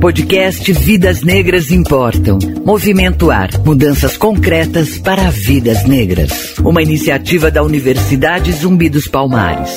Podcast Vidas Negras Importam. Movimento Ar. Mudanças concretas para vidas negras. Uma iniciativa da Universidade Zumbi dos Palmares.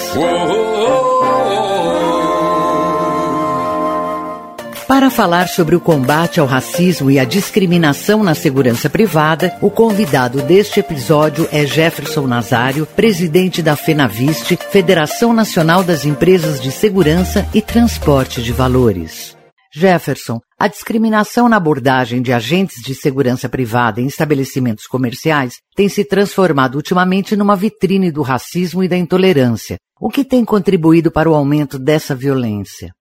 Para falar sobre o combate ao racismo e à discriminação na segurança privada, o convidado deste episódio é Jefferson Nazário, presidente da FENAVIST, Federação Nacional das Empresas de Segurança e Transporte de Valores. Jefferson, a discriminação na abordagem de agentes de segurança privada em estabelecimentos comerciais tem se transformado ultimamente numa vitrine do racismo e da intolerância, o que tem contribuído para o aumento dessa violência.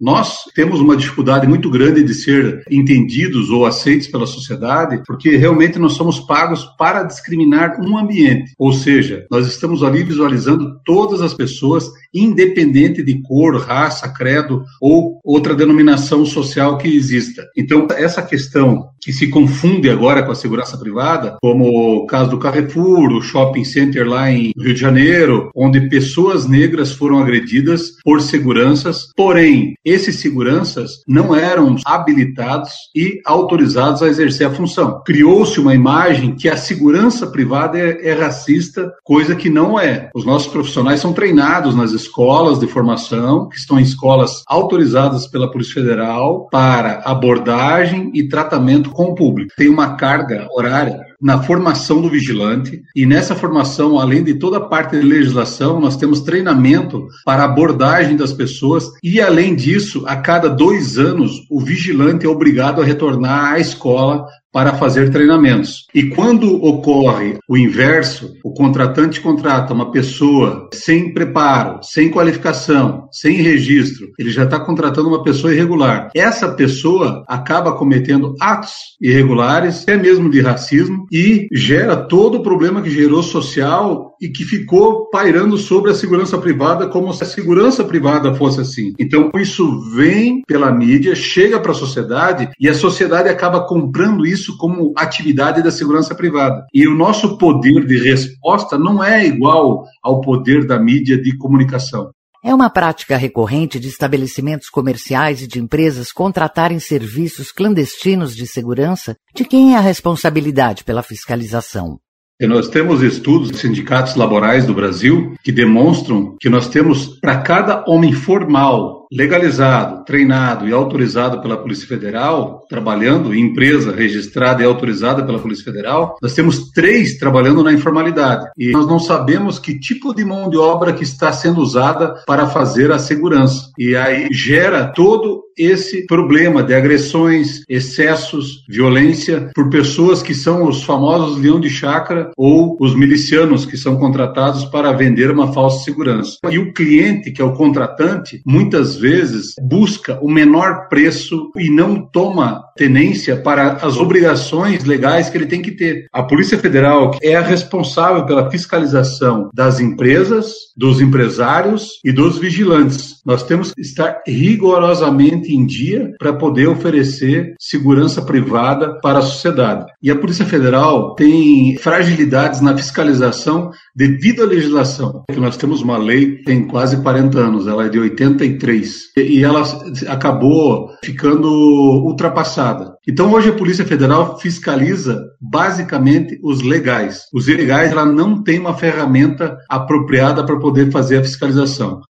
Nós temos uma dificuldade muito grande de ser entendidos ou aceitos pela sociedade, porque realmente nós somos pagos para discriminar um ambiente. Ou seja, nós estamos ali visualizando todas as pessoas, independente de cor, raça, credo ou outra denominação social que exista. Então, essa questão que se confunde agora com a segurança privada, como o caso do Carrefour, o shopping center lá em Rio de Janeiro, onde pessoas negras foram agredidas por seguranças, porém, esses seguranças não eram habilitados e autorizados a exercer a função. Criou-se uma imagem que a segurança privada é, é racista, coisa que não é. Os nossos profissionais são treinados nas escolas de formação, que estão em escolas autorizadas pela Polícia Federal para abordagem e tratamento com o público. Tem uma carga horária na formação do vigilante. E nessa formação, além de toda a parte de legislação, nós temos treinamento para abordagem das pessoas. E além disso, a cada dois anos, o vigilante é obrigado a retornar à escola para fazer treinamentos. E quando ocorre o inverso, o contratante contrata uma pessoa sem preparo, sem qualificação, sem registro, ele já está contratando uma pessoa irregular. Essa pessoa acaba cometendo atos irregulares, até mesmo de racismo, e gera todo o problema que gerou social e que ficou pairando sobre a segurança privada como se a segurança privada fosse assim. Então, isso vem pela mídia, chega para a sociedade e a sociedade acaba comprando isso como atividade da segurança privada. E o nosso poder de resposta não é igual ao poder da mídia de comunicação. É uma prática recorrente de estabelecimentos comerciais e de empresas contratarem serviços clandestinos de segurança de quem é a responsabilidade pela fiscalização. Nós temos estudos de sindicatos laborais do Brasil que demonstram que nós temos, para cada homem formal legalizado, treinado e autorizado pela Polícia Federal, trabalhando em empresa registrada e autorizada pela Polícia Federal, nós temos três trabalhando na informalidade. E nós não sabemos que tipo de mão de obra que está sendo usada para fazer a segurança. E aí gera todo esse problema de agressões, excessos, violência por pessoas que são os famosos leão de chácara ou os milicianos que são contratados para vender uma falsa segurança. E o cliente, que é o contratante, muitas vezes busca o menor preço e não toma tenência para as obrigações legais que ele tem que ter. A Polícia Federal é a responsável pela fiscalização das empresas, dos empresários e dos vigilantes. Nós temos que estar rigorosamente em dia para poder oferecer segurança privada para a sociedade. E a Polícia Federal tem fragilidades na fiscalização devido à legislação. Nós temos uma lei que tem quase 40 anos, ela é de 83 e ela acabou ficando ultrapassada. Então hoje a Polícia Federal fiscaliza basicamente os legais. Os ilegais ela não tem uma ferramenta apropriada para poder fazer a fiscalização.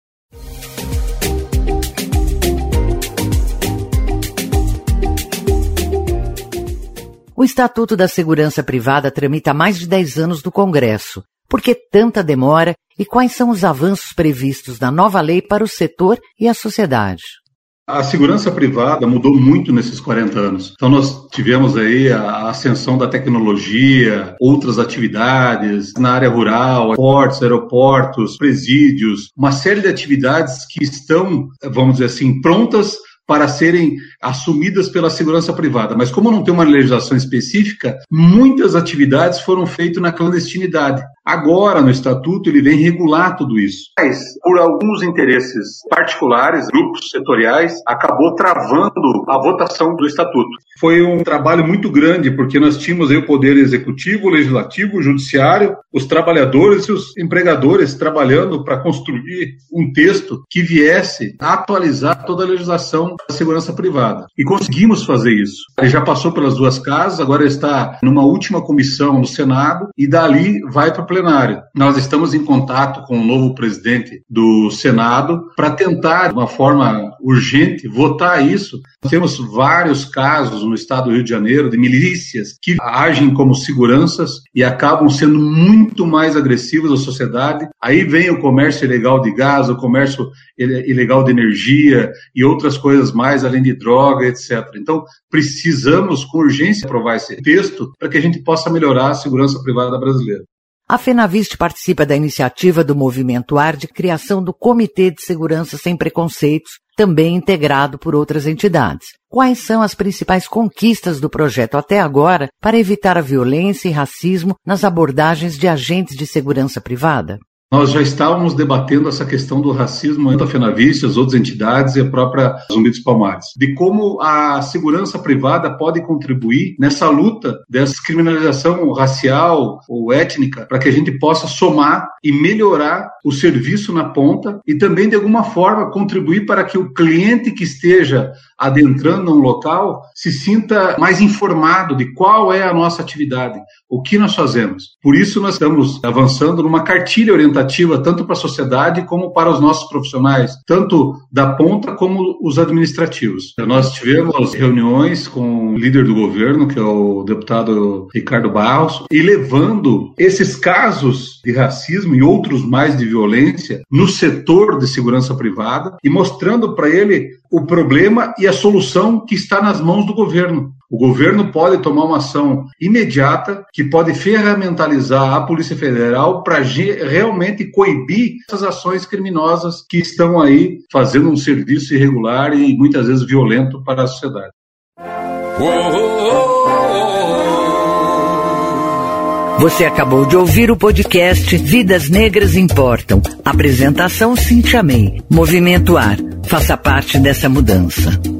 O Estatuto da Segurança Privada tramita há mais de 10 anos no Congresso. Por que tanta demora e quais são os avanços previstos na nova lei para o setor e a sociedade? A segurança privada mudou muito nesses 40 anos. Então, nós tivemos aí a ascensão da tecnologia, outras atividades na área rural, portos, aeroportos, presídios, uma série de atividades que estão, vamos dizer assim, prontas para serem assumidas pela segurança privada. Mas como não tem uma legislação específica, muitas atividades foram feitas na clandestinidade. Agora, no Estatuto, ele vem regular tudo isso. Mas, por alguns interesses particulares, grupos setoriais, acabou travando a votação do Estatuto. Foi um trabalho muito grande, porque nós tínhamos aí o Poder Executivo, o Legislativo, o Judiciário, os trabalhadores e os empregadores trabalhando para construir um texto que viesse atualizar toda a legislação da segurança privada. E conseguimos fazer isso. Ele já passou pelas duas casas, agora está numa última comissão no Senado e dali vai para o plenário. Nós estamos em contato com o novo presidente do Senado para tentar, de uma forma urgente, votar isso. Temos vários casos no estado do Rio de Janeiro de milícias que agem como seguranças e acabam sendo muito mais agressivas à sociedade. Aí vem o comércio ilegal de gás, o comércio ilegal de energia e outras coisas mais, além de droga, etc. Então, precisamos com urgência aprovar esse texto para que a gente possa melhorar a segurança privada brasileira. A FENAVIST participa da iniciativa do Movimento AR de criação do Comitê de Segurança Sem Preconceitos, também integrado por outras entidades. Quais são as principais conquistas do projeto até agora para evitar a violência e racismo nas abordagens de agentes de segurança privada? Nós já estávamos debatendo essa questão do racismo entre a Fenavice, as outras entidades e a própria Zumbi dos Palmares, de como a segurança privada pode contribuir nessa luta dessa criminalização racial ou étnica para que a gente possa somar e melhorar o serviço na ponta e também, de alguma forma, contribuir para que o cliente que esteja adentrando um local se sinta mais informado de qual é a nossa atividade, o que nós fazemos. Por isso, nós estamos avançando numa cartilha orientativa tanto para a sociedade como para os nossos profissionais, tanto da ponta como os administrativos. Nós tivemos reuniões com o líder do governo, que é o deputado Ricardo Barros, e levando esses casos de racismo e outros mais de violência no setor de segurança privada e mostrando para ele o problema e a solução que está nas mãos do governo. O governo pode tomar uma ação imediata que pode ferramentalizar a Polícia Federal para realmente coibir essas ações criminosas que estão aí fazendo um serviço irregular e muitas vezes violento para a sociedade. Você acabou de ouvir o podcast Vidas Negras Importam. Apresentação Cintia May. Movimento Ar. Faça parte dessa mudança.